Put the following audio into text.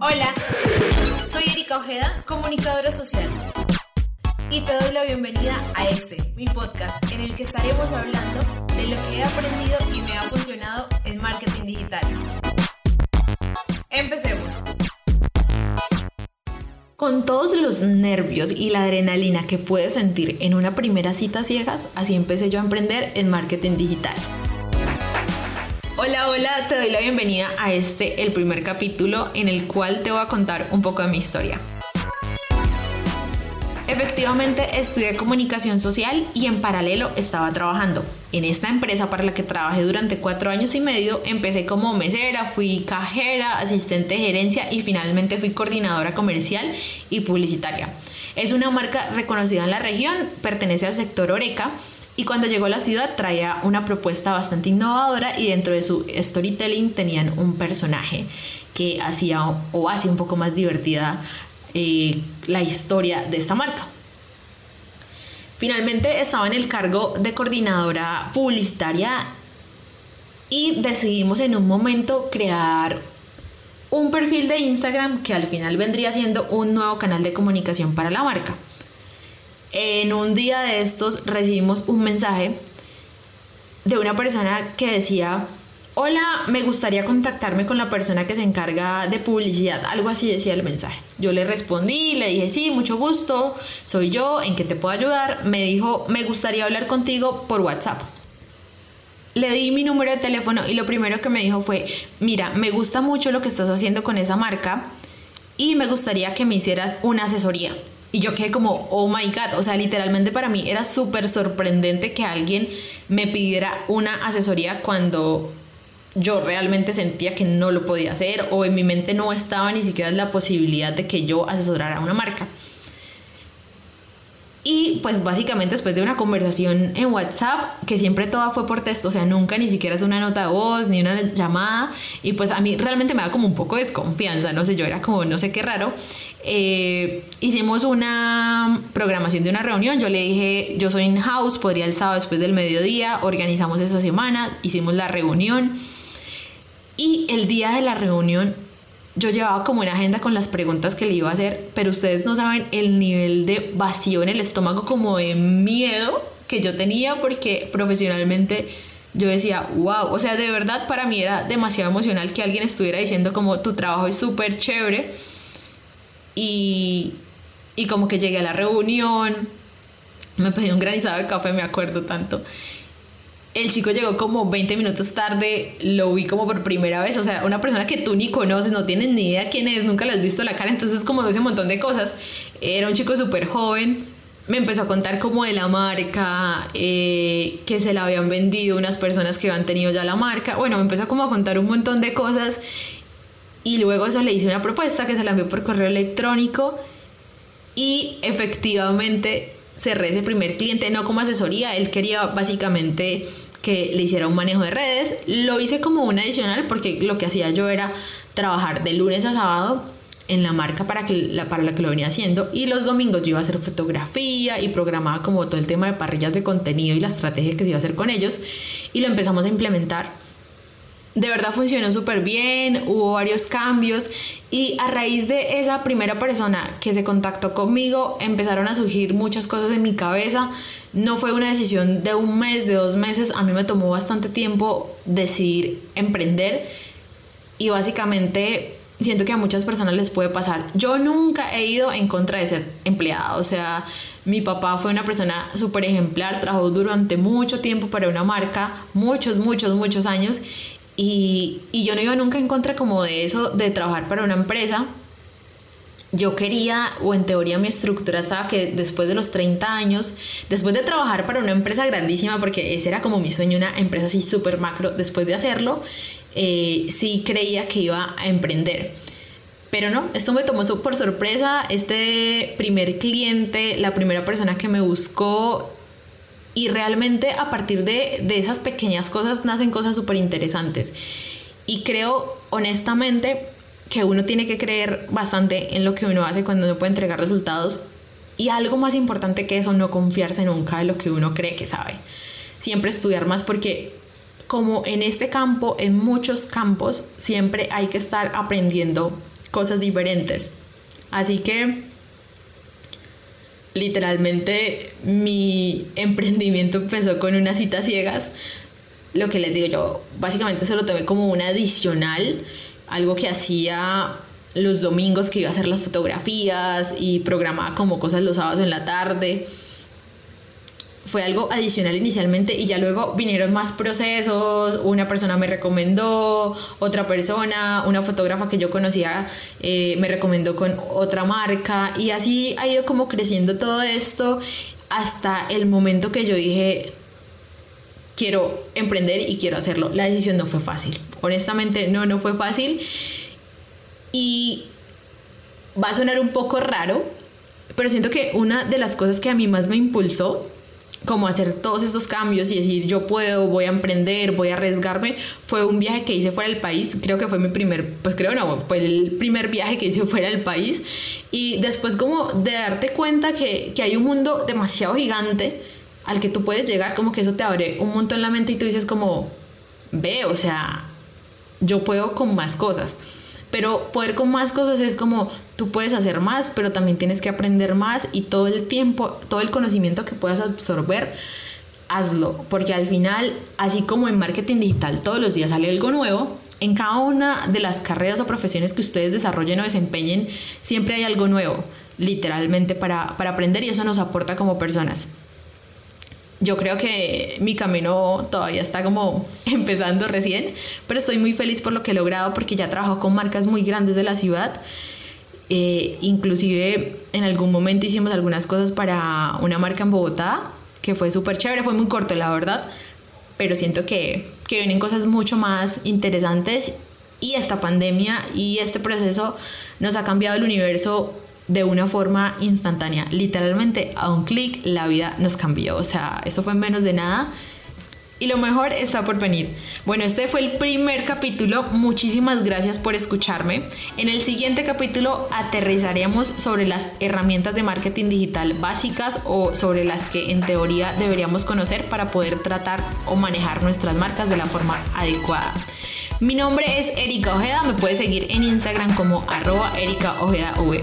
Hola, soy Erika Ojeda, comunicadora social. Y te doy la bienvenida a este, mi podcast, en el que estaremos hablando de lo que he aprendido y me ha funcionado en marketing digital. Empecemos. Con todos los nervios y la adrenalina que puedes sentir en una primera cita ciegas, así empecé yo a emprender en marketing digital. Hola, hola, te doy la bienvenida a este, el primer capítulo en el cual te voy a contar un poco de mi historia. Efectivamente, estudié comunicación social y en paralelo estaba trabajando. En esta empresa para la que trabajé durante cuatro años y medio, empecé como mesera, fui cajera, asistente de gerencia y finalmente fui coordinadora comercial y publicitaria. Es una marca reconocida en la región, pertenece al sector Oreca y cuando llegó a la ciudad traía una propuesta bastante innovadora y dentro de su storytelling tenían un personaje que hacía o hace un poco más divertida eh, la historia de esta marca. Finalmente estaba en el cargo de coordinadora publicitaria y decidimos en un momento crear un perfil de Instagram que al final vendría siendo un nuevo canal de comunicación para la marca en un día de estos recibimos un mensaje de una persona que decía, hola, me gustaría contactarme con la persona que se encarga de publicidad, algo así decía el mensaje. Yo le respondí, le dije, sí, mucho gusto, soy yo, ¿en qué te puedo ayudar? Me dijo, me gustaría hablar contigo por WhatsApp. Le di mi número de teléfono y lo primero que me dijo fue, mira, me gusta mucho lo que estás haciendo con esa marca y me gustaría que me hicieras una asesoría. Y yo quedé como, oh my god, o sea, literalmente para mí era súper sorprendente que alguien me pidiera una asesoría cuando yo realmente sentía que no lo podía hacer o en mi mente no estaba ni siquiera la posibilidad de que yo asesorara una marca. Y pues básicamente después de una conversación en WhatsApp, que siempre toda fue por texto, o sea, nunca ni siquiera es una nota de voz ni una llamada, y pues a mí realmente me da como un poco de desconfianza, no sé, yo era como no sé qué raro. Eh, hicimos una programación de una reunión, yo le dije, yo soy in-house, podría el sábado después del mediodía, organizamos esa semana, hicimos la reunión. Y el día de la reunión yo llevaba como una agenda con las preguntas que le iba a hacer, pero ustedes no saben el nivel de vacío en el estómago, como de miedo que yo tenía, porque profesionalmente yo decía, wow, o sea, de verdad para mí era demasiado emocional que alguien estuviera diciendo como tu trabajo es súper chévere. Y, y como que llegué a la reunión, me pedí un granizado de café, me acuerdo tanto el chico llegó como 20 minutos tarde, lo vi como por primera vez, o sea, una persona que tú ni conoces, no tienes ni idea quién es, nunca le has visto la cara, entonces como ese montón de cosas. Era un chico súper joven, me empezó a contar como de la marca, eh, que se la habían vendido unas personas que habían tenido ya la marca, bueno, me empezó como a contar un montón de cosas y luego eso le hice una propuesta que se la envió por correo electrónico y efectivamente cerré ese primer cliente, no como asesoría, él quería básicamente que le hiciera un manejo de redes. Lo hice como un adicional porque lo que hacía yo era trabajar de lunes a sábado en la marca para, que, la, para la que lo venía haciendo y los domingos yo iba a hacer fotografía y programaba como todo el tema de parrillas de contenido y la estrategia que se iba a hacer con ellos y lo empezamos a implementar de verdad funcionó súper bien, hubo varios cambios y a raíz de esa primera persona que se contactó conmigo empezaron a surgir muchas cosas en mi cabeza. No fue una decisión de un mes, de dos meses, a mí me tomó bastante tiempo decidir emprender y básicamente siento que a muchas personas les puede pasar. Yo nunca he ido en contra de ser empleada, o sea, mi papá fue una persona súper ejemplar, trabajó durante mucho tiempo para una marca, muchos, muchos, muchos años y, yo no iba nunca en contra como de eso, de trabajar para una empresa. Yo quería, o en teoría mi estructura estaba que después de los 30 años, después de trabajar para una empresa grandísima, porque ese era como mi sueño, una empresa así súper macro, después de hacerlo, eh, sí creía que iba a emprender. Pero no, esto me tomó por sorpresa. Este primer cliente, la primera persona que me buscó, y realmente a partir de, esas pequeñas cosas nacen cosas súper interesantes. Y creo honestamente que uno tiene que creer bastante en lo que uno hace cuando uno puede entregar resultados. Y algo más importante que eso, no confiarse nunca en lo que uno cree que sabe. Siempre estudiar más porque como en este campo, en muchos campos, siempre hay que estar aprendiendo cosas diferentes. Así que literalmente mi emprendimiento empezó con unas citas ciegas. Lo que les digo yo, básicamente se lo tomé como un adicional, algo que hacía los domingos que iba a hacer las fotografías y programaba como cosas los sábados en la tarde fue algo adicional inicialmente y ya luego vinieron más procesos, una persona me recomendó, otra persona, una fotógrafa que yo conocía eh, me recomendó con otra marca y así ha ido como creciendo todo esto hasta el momento que yo dije, quiero emprender y quiero hacerlo. La decisión no fue fácil, honestamente no, no fue fácil y va a sonar un poco raro, pero siento que una de las cosas que a mí más me impulsó como hacer todos estos cambios y decir yo puedo, voy a emprender, voy a arriesgarme, fue un viaje que hice fuera del país, creo que fue mi primer, pues creo no, fue el primer viaje que hice fuera del país y después como de darte cuenta que, que hay un mundo demasiado gigante al que tú puedes llegar, como que eso te abre un montón la mente y tú dices como, ve, o sea, yo puedo con más cosas. Pero poder con más cosas es como tú puedes hacer más, pero también tienes que aprender más y todo el tiempo, todo el conocimiento que puedas absorber, hazlo. Porque al final, así como en marketing digital todos los días sale algo nuevo, en cada una de las carreras o profesiones que ustedes desarrollen o desempeñen, siempre hay algo nuevo, literalmente, para, para aprender y eso nos aporta como personas yo creo que mi camino todavía está como empezando recién, pero estoy muy feliz por lo que he logrado porque ya trabajo con marcas muy grandes de la ciudad. Eh, inclusive en algún momento hicimos algunas cosas para una marca en Bogotá, que fue súper chévere, fue muy corto la verdad, pero siento que, que vienen cosas mucho más interesantes y esta pandemia y este proceso nos ha cambiado el universo de una forma instantánea. Literalmente a un clic la vida nos cambió. O sea, esto fue en menos de nada. Y lo mejor está por venir. Bueno, este fue el primer capítulo. Muchísimas gracias por escucharme. En el siguiente capítulo aterrizaremos sobre las herramientas de marketing digital básicas o sobre las que en teoría deberíamos conocer para poder tratar o manejar nuestras marcas de la forma adecuada. Mi nombre es Erika Ojeda. Me puedes seguir en Instagram como arroba Erika Ojeda V.